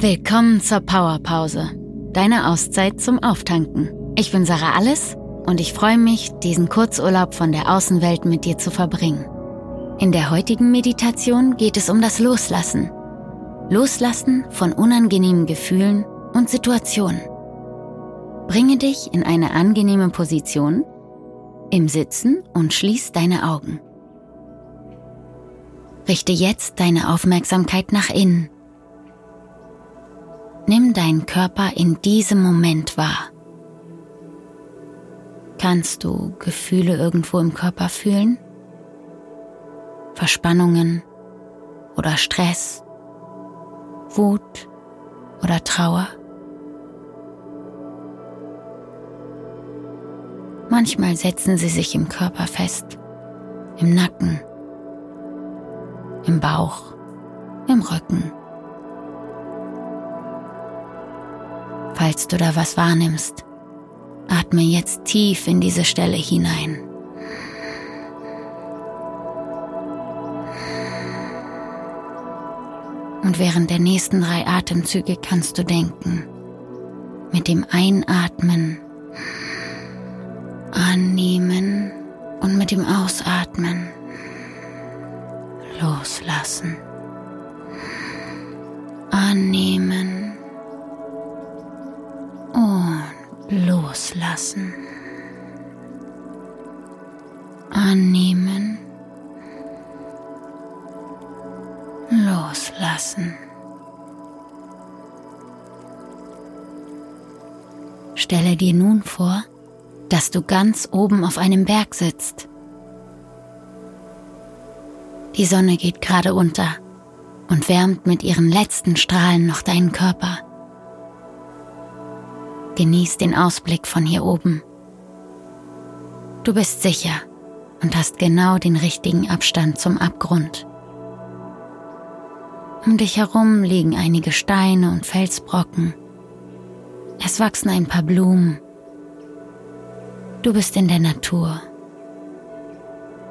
Willkommen zur Powerpause, deine Auszeit zum Auftanken. Ich bin Sarah Alles und ich freue mich, diesen Kurzurlaub von der Außenwelt mit dir zu verbringen. In der heutigen Meditation geht es um das Loslassen. Loslassen von unangenehmen Gefühlen und Situationen. Bringe dich in eine angenehme Position im Sitzen und schließ deine Augen. Richte jetzt deine Aufmerksamkeit nach innen. Nimm deinen Körper in diesem Moment wahr. Kannst du Gefühle irgendwo im Körper fühlen? Verspannungen oder Stress, Wut oder Trauer? Manchmal setzen sie sich im Körper fest, im Nacken, im Bauch, im Rücken. Falls du da was wahrnimmst, atme jetzt tief in diese Stelle hinein. Und während der nächsten drei Atemzüge kannst du denken, mit dem Einatmen annehmen und mit dem Ausatmen loslassen. Annehmen loslassen. Annehmen. Loslassen. Stelle dir nun vor, dass du ganz oben auf einem Berg sitzt. Die Sonne geht gerade unter und wärmt mit ihren letzten Strahlen noch deinen Körper. Genieß den Ausblick von hier oben. Du bist sicher und hast genau den richtigen Abstand zum Abgrund. Um dich herum liegen einige Steine und Felsbrocken. Es wachsen ein paar Blumen Du bist in der Natur,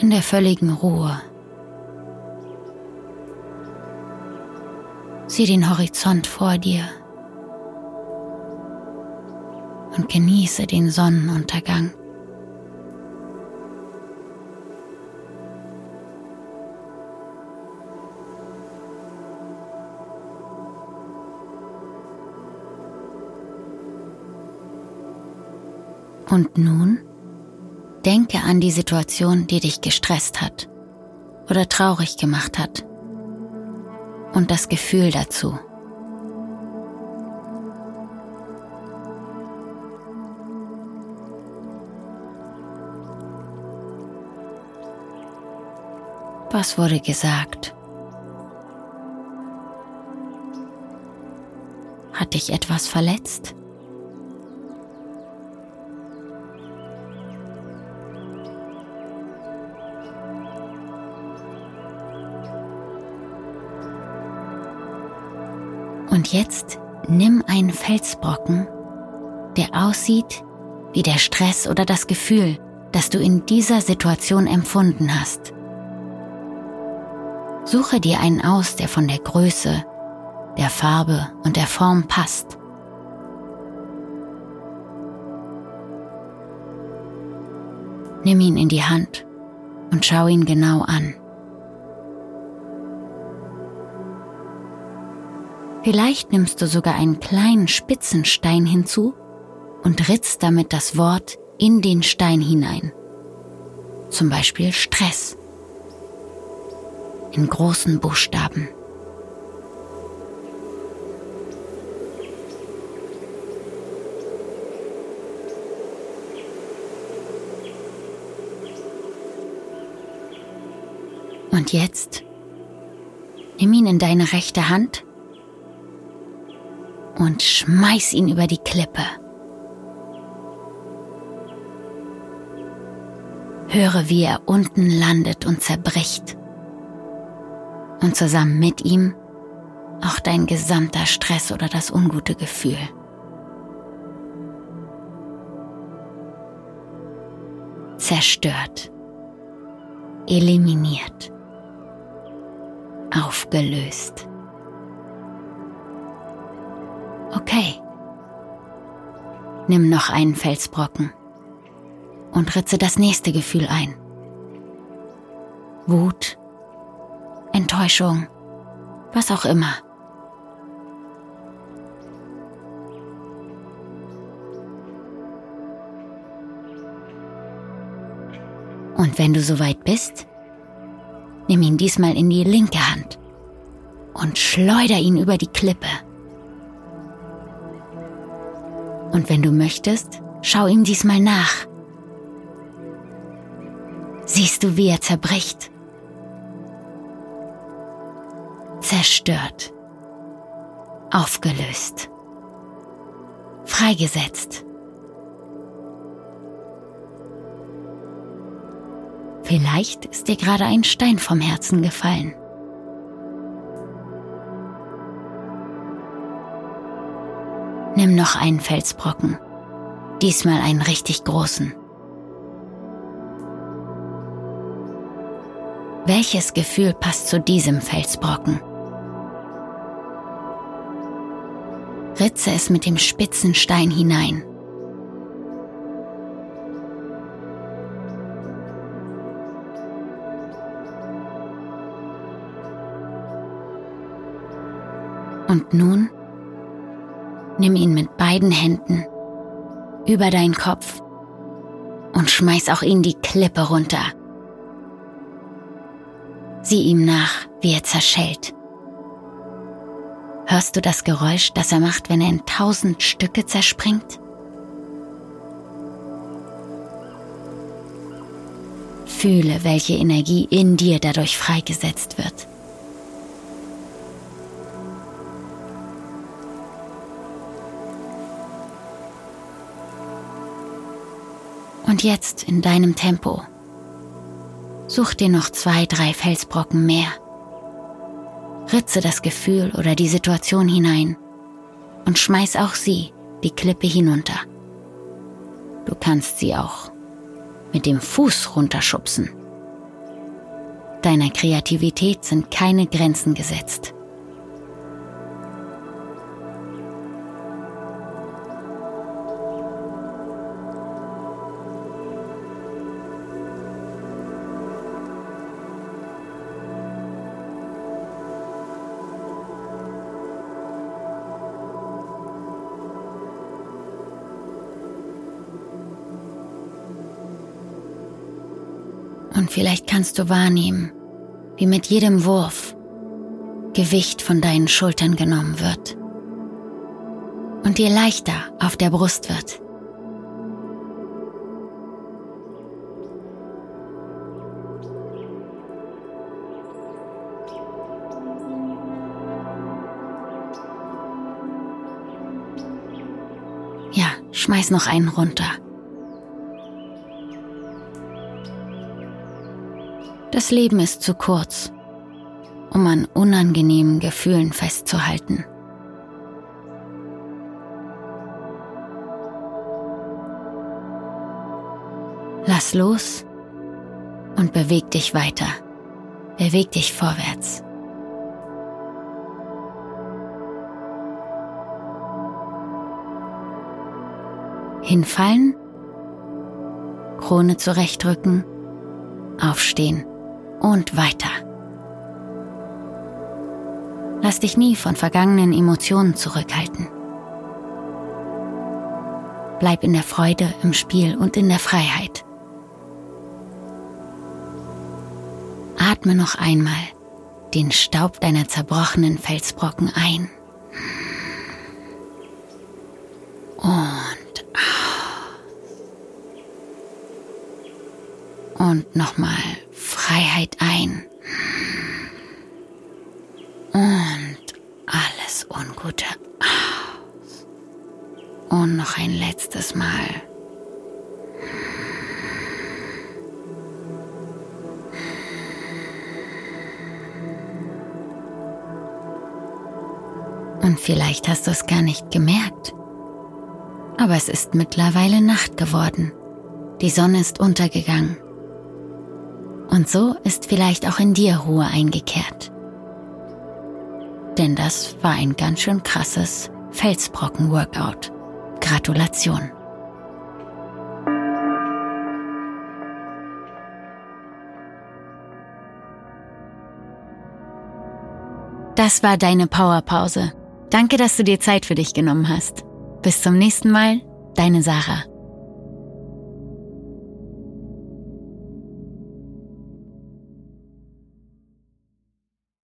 in der völligen Ruhe. Sieh den Horizont vor dir und genieße den Sonnenuntergang. Und nun denke an die Situation, die dich gestresst hat oder traurig gemacht hat und das Gefühl dazu. Was wurde gesagt? Hat dich etwas verletzt? Und jetzt nimm einen Felsbrocken, der aussieht wie der Stress oder das Gefühl, das du in dieser Situation empfunden hast. Suche dir einen aus, der von der Größe, der Farbe und der Form passt. Nimm ihn in die Hand und schau ihn genau an. Vielleicht nimmst du sogar einen kleinen spitzen Stein hinzu und ritzt damit das Wort in den Stein hinein. Zum Beispiel Stress. In großen Buchstaben. Und jetzt nimm ihn in deine rechte Hand und schmeiß ihn über die Klippe. Höre, wie er unten landet und zerbricht. Und zusammen mit ihm auch dein gesamter Stress oder das ungute Gefühl. Zerstört, eliminiert, aufgelöst. okay. Nimm noch einen Felsbrocken und ritze das nächste Gefühl ein. Wut, Enttäuschung, was auch immer. Und wenn du soweit bist, nimm ihn diesmal in die linke Hand und schleuder ihn über die Klippe. Und wenn du möchtest, schau ihm diesmal nach. Siehst du, wie er zerbricht? Zerstört. Aufgelöst. Freigesetzt. Vielleicht ist dir gerade ein Stein vom Herzen gefallen. Nimm noch einen Felsbrocken, diesmal einen richtig großen. Welches Gefühl passt zu diesem Felsbrocken? Ritze es mit dem spitzen Stein hinein. Und nun nimm ihn mit beiden Händen über deinen Kopf und schmeiß auch ihn die Klippe runter. Sieh ihm nach, wie er zerschellt. Hörst du das Geräusch, das er macht, wenn er in tausend Stücke zerspringt? Fühle, welche Energie in dir dadurch freigesetzt wird. Und jetzt in deinem Tempo. Such dir noch zwei, drei Felsbrocken mehr. Ritze das Gefühl oder die Situation hinein und schmeiß auch sie die Klippe hinunter. Du kannst sie auch mit dem Fuß runterschubsen. Deiner Kreativität sind keine Grenzen gesetzt. Und vielleicht kannst du wahrnehmen, wie mit jedem Wurf Gewicht von deinen Schultern genommen wird und dir leichter auf der Brust wird. Ja, schmeiß noch einen runter. Das Leben ist zu kurz, um an unangenehmen Gefühlen festzuhalten. Lass los und beweg dich weiter. Beweg dich vorwärts. Hinfallen, Krone zurechtrücken, aufstehen und weiter. Lass dich nie von vergangenen Emotionen zurückhalten. Bleib in der Freude, im Spiel und in der Freiheit. Atme noch einmal den Staub deiner zerbrochenen Felsbrocken ein. Und aus. Und nochmal Freiheit ein. Und alles Ungute aus. Und noch ein letztes Mal. Und vielleicht hast du es gar nicht gemerkt. Aber es ist mittlerweile Nacht geworden. Die Sonne ist untergegangen. Und so ist vielleicht auch in dir Ruhe eingekehrt. Denn das war ein ganz schön krasses Felsbrocken-Workout. Gratulation. Das war deine Powerpause. Danke, dass du dir Zeit für dich genommen hast. Bis zum nächsten Mal, deine Sarah.